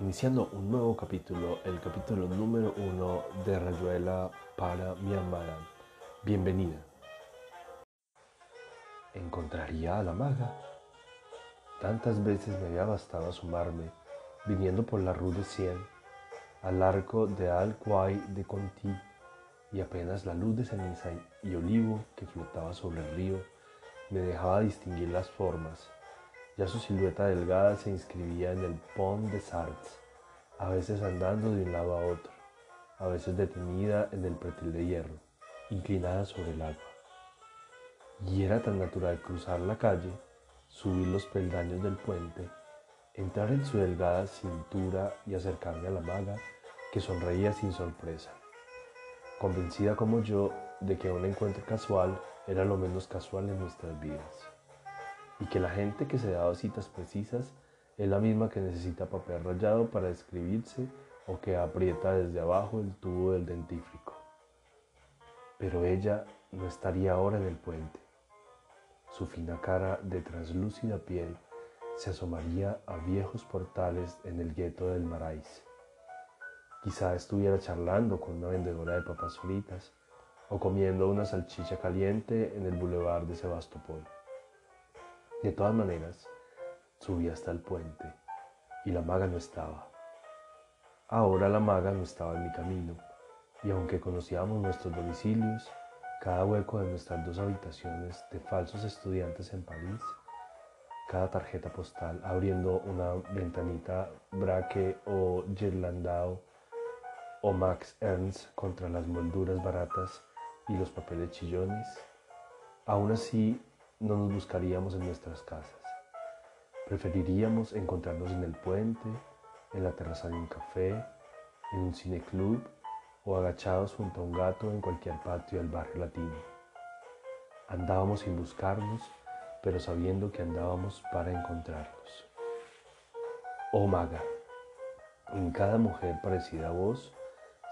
iniciando un nuevo capítulo, el capítulo número uno de Rayuela para mi amada. Bienvenida. ¿Encontraría a la maga? Tantas veces me había bastado asomarme, viniendo por la Rue de Cien, al arco de Alquay de Conti, y apenas la luz de ceniza y olivo que flotaba sobre el río me dejaba distinguir las formas ya su silueta delgada se inscribía en el Pont des Arts, a veces andando de un lado a otro, a veces detenida en el pretil de hierro, inclinada sobre el agua. Y era tan natural cruzar la calle, subir los peldaños del puente, entrar en su delgada cintura y acercarme a la maga que sonreía sin sorpresa, convencida como yo de que un encuentro casual era lo menos casual en nuestras vidas y que la gente que se da citas precisas es la misma que necesita papel rayado para escribirse o que aprieta desde abajo el tubo del dentífrico. Pero ella no estaría ahora en el puente. Su fina cara de translúcida piel se asomaría a viejos portales en el gueto del Marais. Quizá estuviera charlando con una vendedora de papas fritas o comiendo una salchicha caliente en el boulevard de Sebastopol. De todas maneras, subí hasta el puente y la maga no estaba. Ahora la maga no estaba en mi camino y aunque conocíamos nuestros domicilios, cada hueco de nuestras dos habitaciones de falsos estudiantes en París, cada tarjeta postal abriendo una ventanita Braque o Gerlandau o Max Ernst contra las molduras baratas y los papeles chillones, aún así no nos buscaríamos en nuestras casas. Preferiríamos encontrarnos en el puente, en la terraza de un café, en un cineclub o agachados junto a un gato en cualquier patio del barrio latino. Andábamos sin buscarnos, pero sabiendo que andábamos para encontrarnos. Oh maga, en cada mujer parecida a vos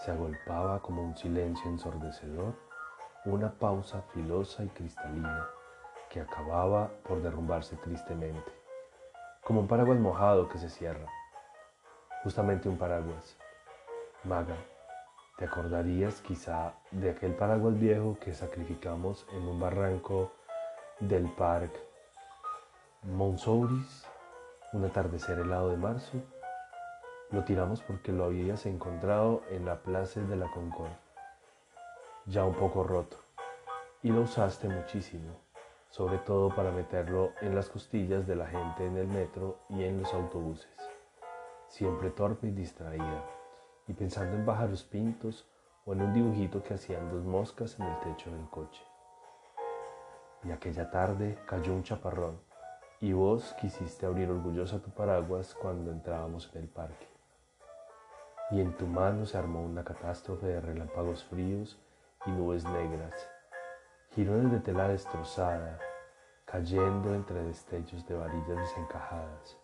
se agolpaba como un silencio ensordecedor, una pausa filosa y cristalina que acababa por derrumbarse tristemente, como un paraguas mojado que se cierra, justamente un paraguas. Maga, ¿te acordarías quizá de aquel paraguas viejo que sacrificamos en un barranco del parque Monsouris, un atardecer helado de marzo? Lo tiramos porque lo habías encontrado en la plaza de la Concord, ya un poco roto, y lo usaste muchísimo sobre todo para meterlo en las costillas de la gente en el metro y en los autobuses, siempre torpe y distraída, y pensando en pájaros pintos o en un dibujito que hacían dos moscas en el techo del coche. Y aquella tarde cayó un chaparrón, y vos quisiste abrir orgullosa tu paraguas cuando entrábamos en el parque. Y en tu mano se armó una catástrofe de relámpagos fríos y nubes negras girones de tela destrozada, cayendo entre destellos de varillas desencajadas.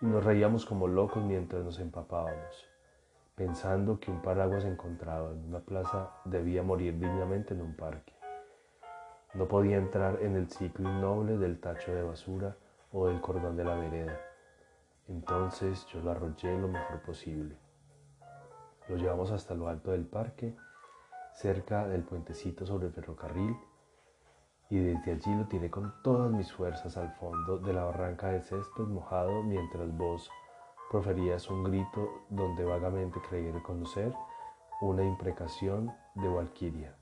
Y nos reíamos como locos mientras nos empapábamos, pensando que un paraguas encontrado en una plaza debía morir dignamente en un parque. No podía entrar en el ciclo innoble del tacho de basura o del cordón de la vereda. Entonces yo lo arrollé lo mejor posible. Lo llevamos hasta lo alto del parque cerca del puentecito sobre el ferrocarril y desde allí lo tiré con todas mis fuerzas al fondo de la barranca de césped mojado mientras vos proferías un grito donde vagamente creí reconocer una imprecación de Valquiria.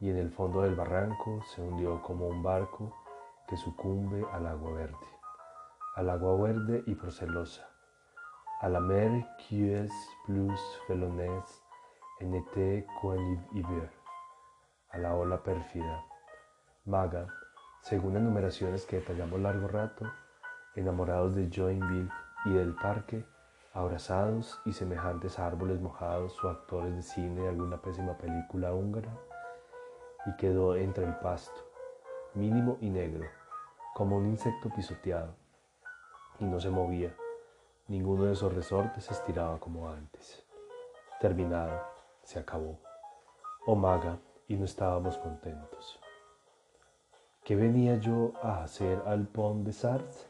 Y en el fondo del barranco se hundió como un barco que sucumbe al agua verde, al agua verde y procelosa, a la mer qui est plus felonés en été a la ola pérfida, maga, según enumeraciones que detallamos largo rato, enamorados de Joinville y del parque, abrazados y semejantes a árboles mojados o actores de cine de alguna pésima película húngara, y quedó entre el pasto, mínimo y negro, como un insecto pisoteado, y no se movía, ninguno de esos resortes se estiraba como antes. Terminado se acabó. Oh maga, y no estábamos contentos. ¿Qué venía yo a hacer al Pont de Sarthe?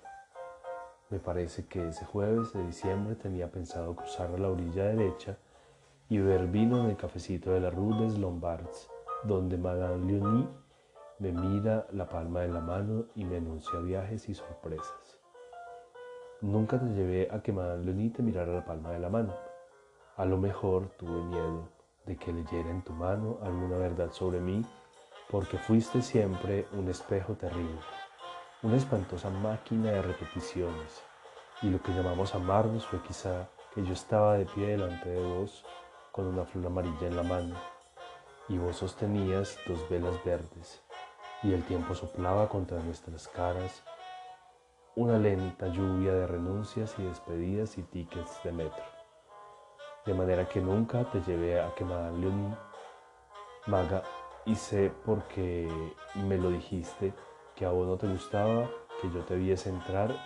Me parece que ese jueves de diciembre tenía pensado cruzar la orilla derecha y beber vino en el cafecito de la Rue des Lombards, donde Madame Leonie me mira la palma de la mano y me anuncia viajes y sorpresas. Nunca te llevé a que Madame Leonie te mirara la palma de la mano. A lo mejor tuve miedo de que leyera en tu mano alguna verdad sobre mí, porque fuiste siempre un espejo terrible una espantosa máquina de repeticiones, y lo que llamamos amarnos fue quizá que yo estaba de pie delante de vos con una flor amarilla en la mano, y vos sostenías dos velas verdes, y el tiempo soplaba contra nuestras caras una lenta lluvia de renuncias y despedidas y tickets de metro. De manera que nunca te llevé a que Madame Leonie, Maga, y sé porque me lo dijiste, que a vos no te gustaba que yo te viese entrar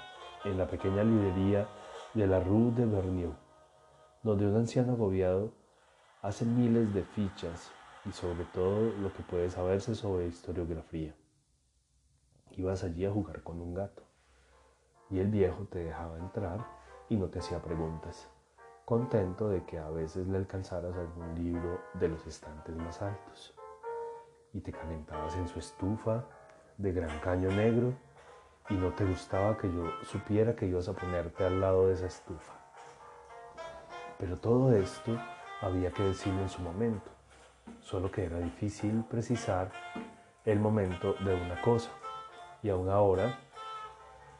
en la pequeña librería de la Rue de Bernier, donde un anciano agobiado hace miles de fichas y sobre todo lo que puede saberse sobre historiografía. Ibas allí a jugar con un gato y el viejo te dejaba entrar y no te hacía preguntas, contento de que a veces le alcanzaras algún libro de los estantes más altos y te calentabas en su estufa de gran caño negro y no te gustaba que yo supiera que ibas a ponerte al lado de esa estufa. Pero todo esto había que decirlo en su momento, solo que era difícil precisar el momento de una cosa. Y aún ahora,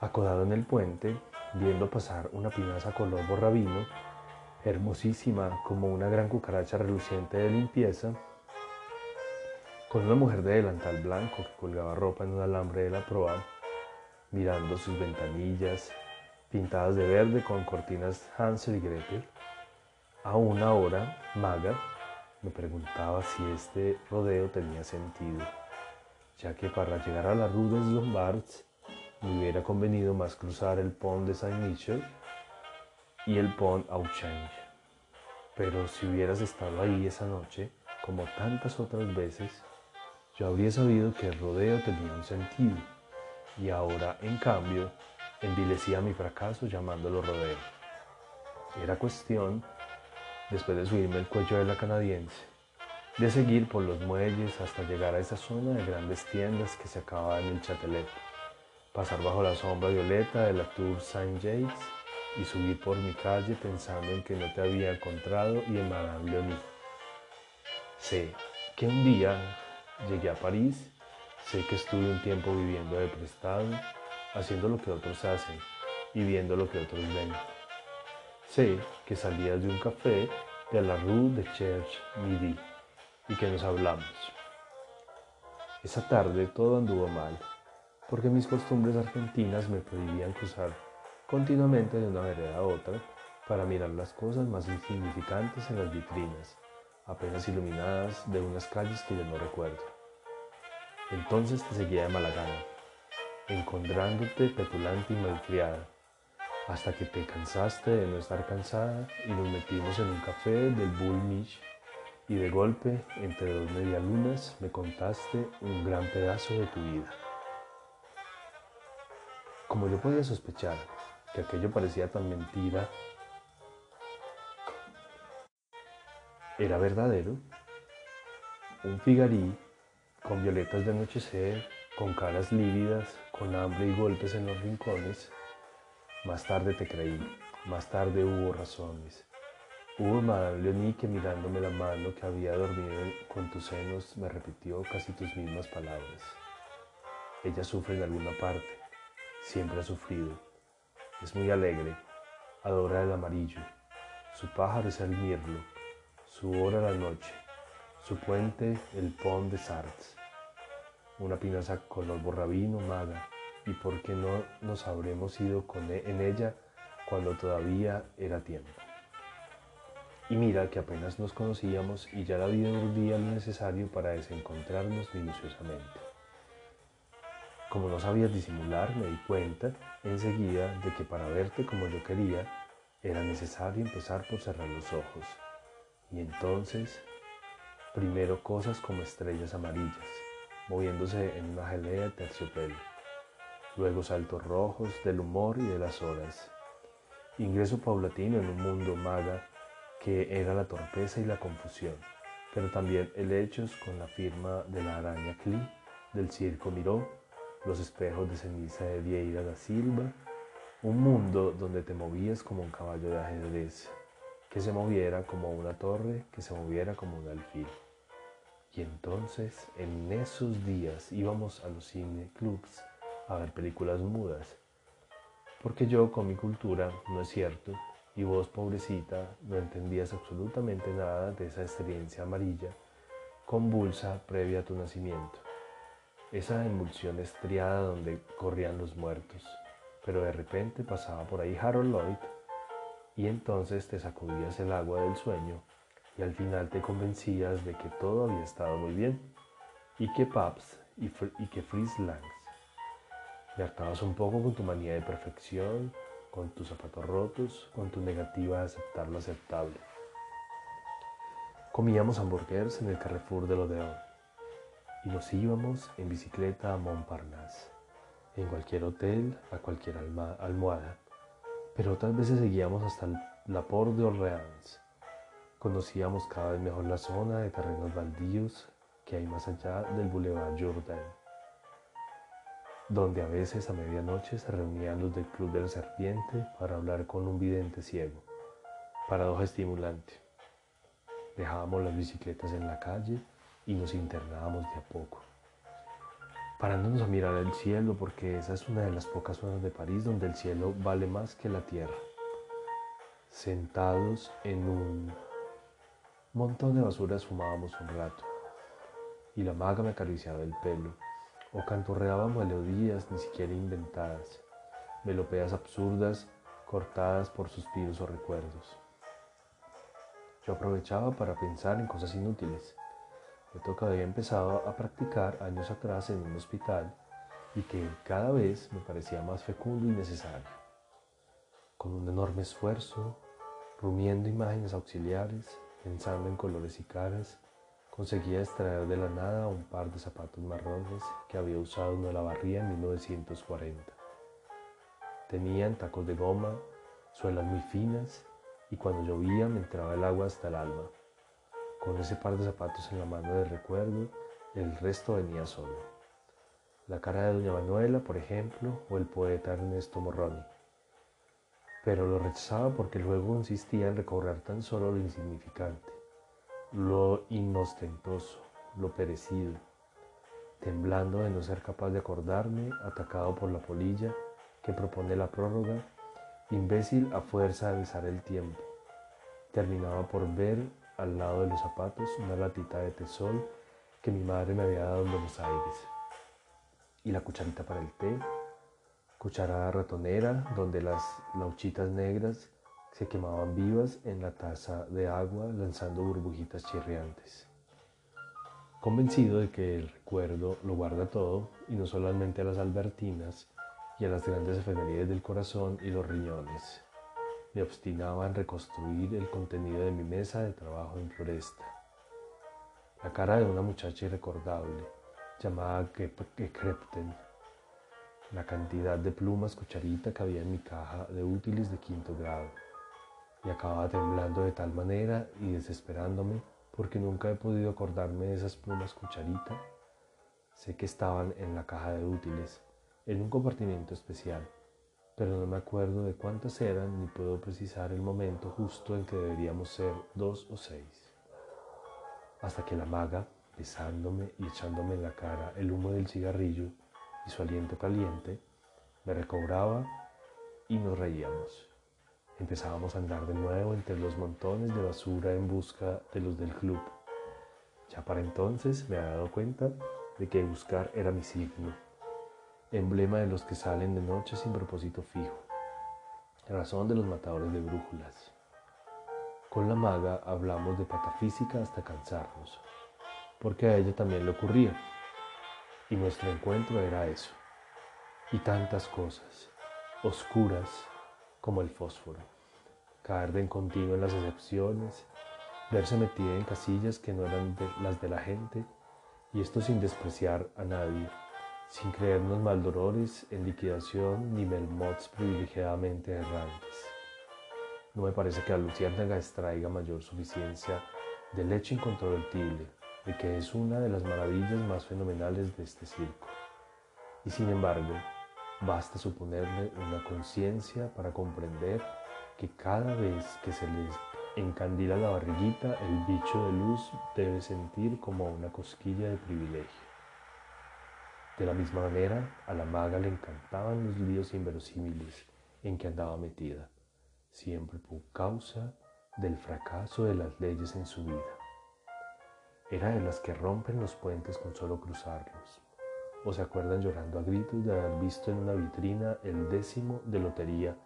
acodado en el puente, viendo pasar una pinaza color borrabino, hermosísima como una gran cucaracha reluciente de limpieza, con una mujer de delantal blanco que colgaba ropa en un alambre de la proa, mirando sus ventanillas pintadas de verde con cortinas Hansel y Gretel. A una hora, Maga me preguntaba si este rodeo tenía sentido, ya que para llegar a la Rue des Lombards me hubiera convenido más cruzar el pont de Saint-Michel y el pont au Change. Pero si hubieras estado ahí esa noche, como tantas otras veces, yo habría sabido que el rodeo tenía un sentido y ahora, en cambio, envilecía mi fracaso llamándolo rodeo. Era cuestión, después de subirme el cuello de la canadiense, de seguir por los muelles hasta llegar a esa zona de grandes tiendas que se acababa en el Châtelet, pasar bajo la sombra violeta de la Tour Saint-Jacques y subir por mi calle pensando en que no te había encontrado y en Madame Leonie. Sé que un día Llegué a París, sé que estuve un tiempo viviendo de prestado, haciendo lo que otros hacen y viendo lo que otros ven. Sé que salías de un café de la Rue de Cherche Midi y que nos hablamos. Esa tarde todo anduvo mal, porque mis costumbres argentinas me prohibían cruzar continuamente de una vereda a otra para mirar las cosas más insignificantes en las vitrinas apenas iluminadas de unas calles que yo no recuerdo. Entonces te seguía de mala gana, encontrándote petulante y malcriada, hasta que te cansaste de no estar cansada y nos metimos en un café del Bull Mich y de golpe, entre dos medialunas, me contaste un gran pedazo de tu vida. Como yo podía sospechar que aquello parecía tan mentira era verdadero. Un figarí con violetas de anochecer, con caras lívidas, con hambre y golpes en los rincones. Más tarde te creí, más tarde hubo razones. Hubo Madame Leonie que mirándome la mano que había dormido con tus senos me repitió casi tus mismas palabras. Ella sufre en alguna parte, siempre ha sufrido. Es muy alegre, adora el amarillo. Su pájaro es el mirlo, su hora la noche, su puente el pont de Sartz, una pinaza color borrabino maga, y por qué no nos habremos ido con e, en ella cuando todavía era tiempo. Y mira que apenas nos conocíamos y ya la vida urdía lo necesario para desencontrarnos minuciosamente. Como no sabías disimular, me di cuenta enseguida de que para verte como yo quería, era necesario empezar por cerrar los ojos y entonces, primero cosas como estrellas amarillas, moviéndose en una gelea de terciopelo. luego saltos rojos del humor y de las horas. Ingreso paulatino en un mundo maga que era la torpeza y la confusión, pero también helechos con la firma de la araña Cli, del circo Miró, los espejos de ceniza de Vieira da Silva, un mundo donde te movías como un caballo de ajedrez, que se moviera como una torre, que se moviera como un alfil. Y entonces, en esos días íbamos a los cine clubs a ver películas mudas, porque yo con mi cultura, no es cierto, y vos, pobrecita, no entendías absolutamente nada de esa experiencia amarilla, convulsa previa a tu nacimiento. Esa emulsión estriada donde corrían los muertos. Pero de repente pasaba por ahí Harold Lloyd y entonces te sacudías el agua del sueño y al final te convencías de que todo había estado muy bien y que Paps y, que Fritz Langs. Me hartabas un poco con tu manía de perfección con tus zapatos rotos, con tu negativa a aceptar lo aceptable. Comíamos hamburguesas en el Carrefour de Odeón y nos íbamos en bicicleta a Montparnasse, en cualquier hotel, a cualquier almohada, pero otras veces seguíamos hasta la Port de Orleans. Conocíamos cada vez mejor la zona de terrenos baldíos que hay más allá del Boulevard Jourdain donde a veces a medianoche se reunían los del Club de la Serpiente para hablar con un vidente ciego. Paradoja estimulante. Dejábamos las bicicletas en la calle y nos internábamos de a poco, parándonos a mirar el cielo porque esa es una de las pocas zonas de París donde el cielo vale más que la tierra. Sentados en un montón de basuras fumábamos un rato y la maga me acariciaba el pelo o canturreaba melodías ni siquiera inventadas, melopías absurdas cortadas por suspiros o recuerdos. Yo aprovechaba para pensar en cosas inútiles, esto que había empezado a practicar años atrás en un hospital y que cada vez me parecía más fecundo y necesario. Con un enorme esfuerzo, rumiendo imágenes auxiliares, pensando en colores y caras, Conseguía extraer de la nada un par de zapatos marrones que había usado en la barría en 1940. Tenían tacos de goma, suelas muy finas y cuando llovía me entraba el agua hasta el alma. Con ese par de zapatos en la mano de recuerdo, el resto venía solo. La cara de Doña Manuela, por ejemplo, o el poeta Ernesto Morroni. Pero lo rechazaba porque luego insistía en recobrar tan solo lo insignificante lo inostentoso, lo perecido, temblando de no ser capaz de acordarme, atacado por la polilla que propone la prórroga, imbécil a fuerza de besar el tiempo. Terminaba por ver al lado de los zapatos una latita de tesol que mi madre me había dado en Buenos Aires. Y la cucharita para el té, cucharada ratonera donde las lauchitas negras se quemaban vivas en la taza de agua lanzando burbujitas chirriantes. Convencido de que el recuerdo lo guarda todo y no solamente a las albertinas y a las grandes efemérides del corazón y los riñones, me obstinaba en reconstruir el contenido de mi mesa de trabajo en floresta. La cara de una muchacha irrecordable, llamada Krepten, la cantidad de plumas cucharita que había en mi caja de útiles de quinto grado y acababa temblando de tal manera y desesperándome porque nunca he podido acordarme de esas plumas cucharita. Sé que estaban en la caja de útiles, en un compartimiento especial, pero no me acuerdo de cuántas eran ni puedo precisar el momento justo en que deberíamos ser dos o seis. Hasta que la maga, besándome y echándome en la cara el humo del cigarrillo y su aliento caliente, me recobraba y nos reíamos. Empezábamos a andar de nuevo entre los montones de basura en busca de los del club. Ya para entonces me había dado cuenta de que buscar era mi signo, emblema de los que salen de noche sin propósito fijo, razón de los matadores de brújulas. Con la maga hablamos de patafísica hasta cansarnos, porque a ella también le ocurría, y nuestro encuentro era eso, y tantas cosas, oscuras, como el fósforo, caer de en continuo en las excepciones, verse metida en casillas que no eran las de la gente, y esto sin despreciar a nadie, sin creernos maldolores en liquidación ni melmots privilegiadamente errantes. No me parece que la luciérnaga extraiga mayor suficiencia del hecho incontrovertible de que es una de las maravillas más fenomenales de este circo. Y sin embargo, basta suponerle una conciencia para comprender que cada vez que se les encandila la barriguita, el bicho de luz debe sentir como una cosquilla de privilegio. De la misma manera, a la maga le encantaban los líos inverosímiles en que andaba metida siempre por causa del fracaso de las leyes en su vida. Era de las que rompen los puentes con solo cruzarlos, o se acuerdan llorando a gritos de haber visto en una vitrina el décimo de lotería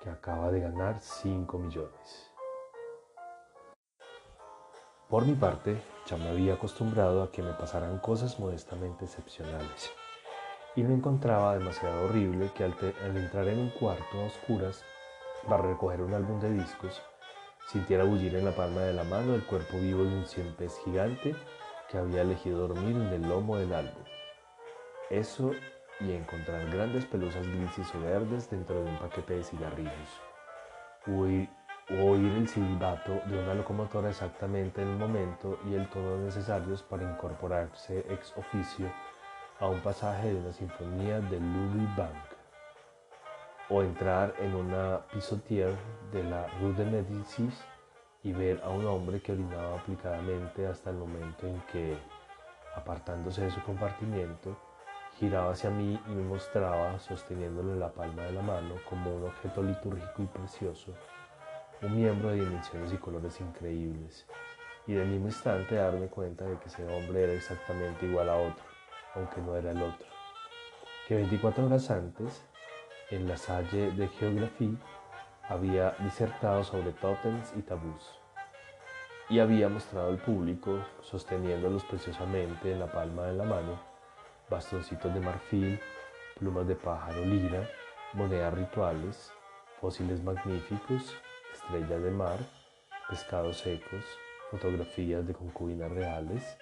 que acaba de ganar 5 millones. Por mi parte, ya me había acostumbrado a que me pasaran cosas modestamente excepcionales, y me encontraba demasiado horrible que al, entrar en un cuarto a oscuras para recoger un álbum de discos, sintiera bullir en la palma de la mano el cuerpo vivo de un cien gigante que había elegido dormir en el lomo del álbum. Eso y encontrar grandes pelusas grises o verdes dentro de un paquete de cigarrillos. O oír, el silbato de una locomotora exactamente en el momento y el tono necesarios para incorporarse ex oficio a un pasaje de una sinfonía de Louis Bank o entrar en una pisotier de la Rue de Médicis y ver a un hombre que orinaba aplicadamente hasta el momento en que, apartándose de su compartimiento, giraba hacia mí y me mostraba, sosteniéndole la palma de la mano como un objeto litúrgico y precioso, un miembro de dimensiones y colores increíbles, y del mismo instante darme cuenta de que ese hombre era exactamente igual a otro, aunque no era el otro, que 24 horas antes en la Salle de Geografía había disertado sobre tótems y tabús. Y había mostrado al público, sosteniéndolos preciosamente en la palma de la mano, bastoncitos de marfil, plumas de pájaro lira, monedas rituales, fósiles magníficos, estrellas de mar, pescados secos, fotografías de concubinas reales,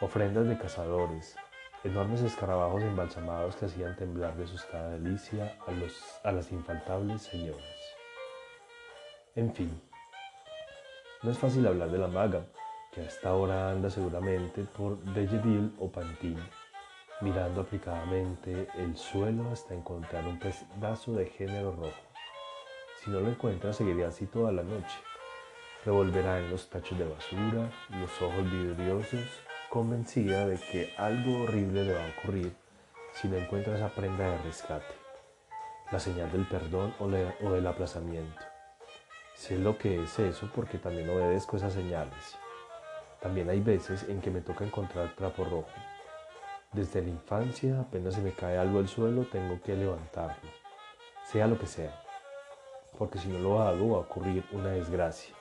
ofrendas de cazadores, enormes escarabajos embalsamados que hacían temblar de asustada delicia a, los, a las infaltables señoras. En fin, no es fácil hablar de la maga, que a esta hora anda seguramente por Belleville o Pantin, mirando aplicadamente el suelo hasta encontrar un pedazo de género rojo. Si no lo encuentra, seguiría así toda la noche. Revolverá en los tachos de basura, los ojos vidriosos, convencida de que algo horrible le va a ocurrir si no encuentra esa prenda de rescate, la señal del perdón o, del aplazamiento. Sé lo que es eso porque también obedezco esas señales. También hay veces en que me toca encontrar trapo rojo. Desde la infancia, apenas se me cae algo al suelo, tengo que levantarlo, sea lo que sea, porque si no lo hago va a ocurrir una desgracia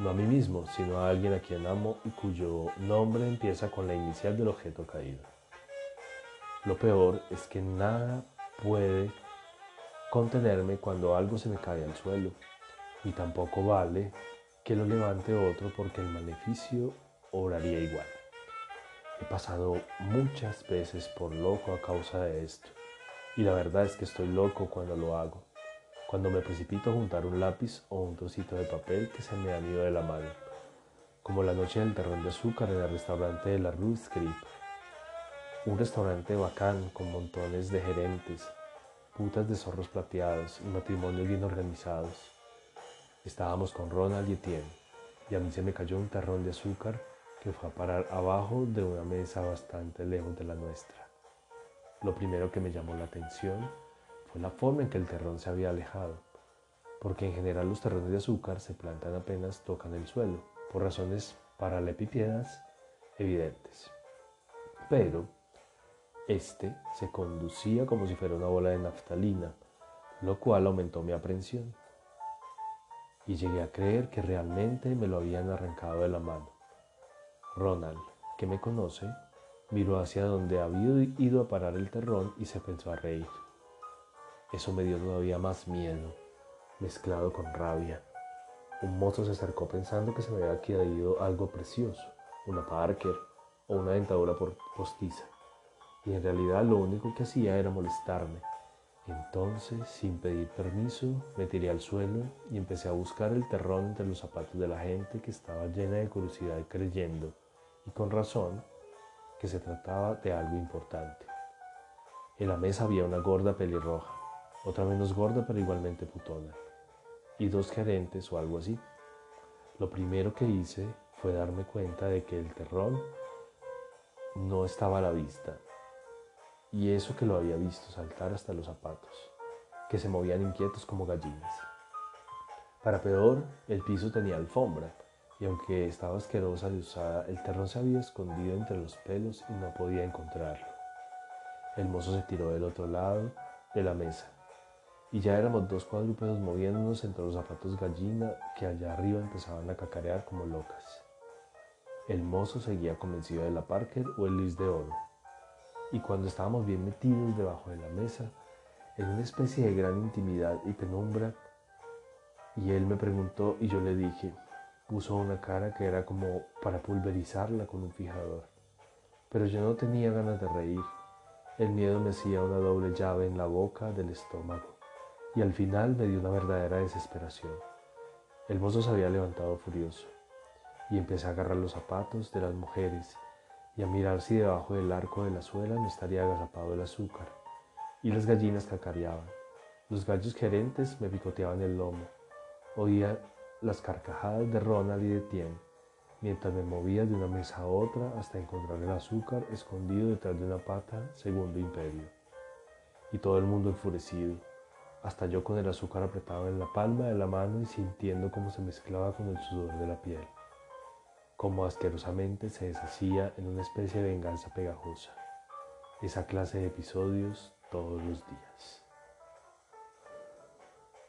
no a mí mismo, sino a alguien a quien amo y cuyo nombre empieza con la inicial del objeto caído. Lo peor es que nada puede contenerme cuando algo se me cae al suelo, y tampoco vale que lo levante otro porque el maleficio obraría igual. He pasado muchas veces por loco a causa de esto, y la verdad es que estoy loco cuando lo hago cuando me precipito a juntar un lápiz o un trocito de papel que se me han ido de la mano, como la noche del terrón de azúcar en el restaurante de la Rue Scrip. Un restaurante bacán con montones de gerentes, putas de zorros plateados y matrimonios bien organizados. Estábamos con Ronald y Etienne y a mí se me cayó un terrón de azúcar que fue a parar abajo de una mesa bastante lejos de la nuestra. Lo primero que me llamó la atención fue la forma en que el terrón se había alejado, porque en general los terrones de azúcar se plantan apenas tocan el suelo, por razones paralelepípedas evidentes. Pero este se conducía como si fuera una bola de naftalina, lo cual aumentó mi aprensión. Y llegué a creer que realmente me lo habían arrancado de la mano. Ronald, que me conoce, miró hacia donde había ido a parar el terrón y se pensó a reír. Eso me dio todavía más miedo, mezclado con rabia. Un mozo se acercó pensando que se me había caído algo precioso, una Parker o una dentadura postiza. y en realidad lo único que hacía era molestarme. Entonces, sin pedir permiso, me tiré al suelo y empecé a buscar el terrón entre los zapatos de la gente que estaba llena de curiosidad creyendo, y con razón, que se trataba de algo importante. En la mesa había una gorda pelirroja, otra menos gorda pero igualmente putona, y dos gerentes o algo así. Lo primero que hice fue darme cuenta de que el terrón no estaba a la vista, y eso que lo había visto saltar hasta los zapatos, que se movían inquietos como gallinas. Para peor, el piso tenía alfombra, y aunque estaba asquerosa y usada, el terrón se había escondido entre los pelos y no podía encontrarlo. El mozo se tiró del otro lado de la mesa, y ya éramos dos cuadrúpedos moviéndonos entre los zapatos gallina que allá arriba empezaban a cacarear como locas. El mozo seguía convencido de la Parker o el Liz de Oro, y cuando estábamos bien metidos debajo de la mesa, en una especie de gran intimidad y penumbra, y él me preguntó y yo le dije, puso una cara que era como para pulverizarla con un fijador. Pero yo no tenía ganas de reír. El miedo me hacía una doble llave en la boca del estómago y al final me dio una verdadera desesperación. El mozo se había levantado furioso y empecé a agarrar los zapatos de las mujeres y a mirar si debajo del arco de la suela no estaría agazapado el azúcar. Y las gallinas cacareaban. Los gallos gerentes me picoteaban el lomo. Oía las carcajadas de Ronald y de Tien, mientras me movía de una mesa a otra hasta encontrar el azúcar escondido detrás de una pata segundo imperio. Y todo el mundo enfurecido, hasta yo con el azúcar apretado en la palma de la mano y sintiendo cómo se mezclaba con el sudor de la piel, cómo asquerosamente se deshacía en una especie de venganza pegajosa. Esa clase de episodios todos los días.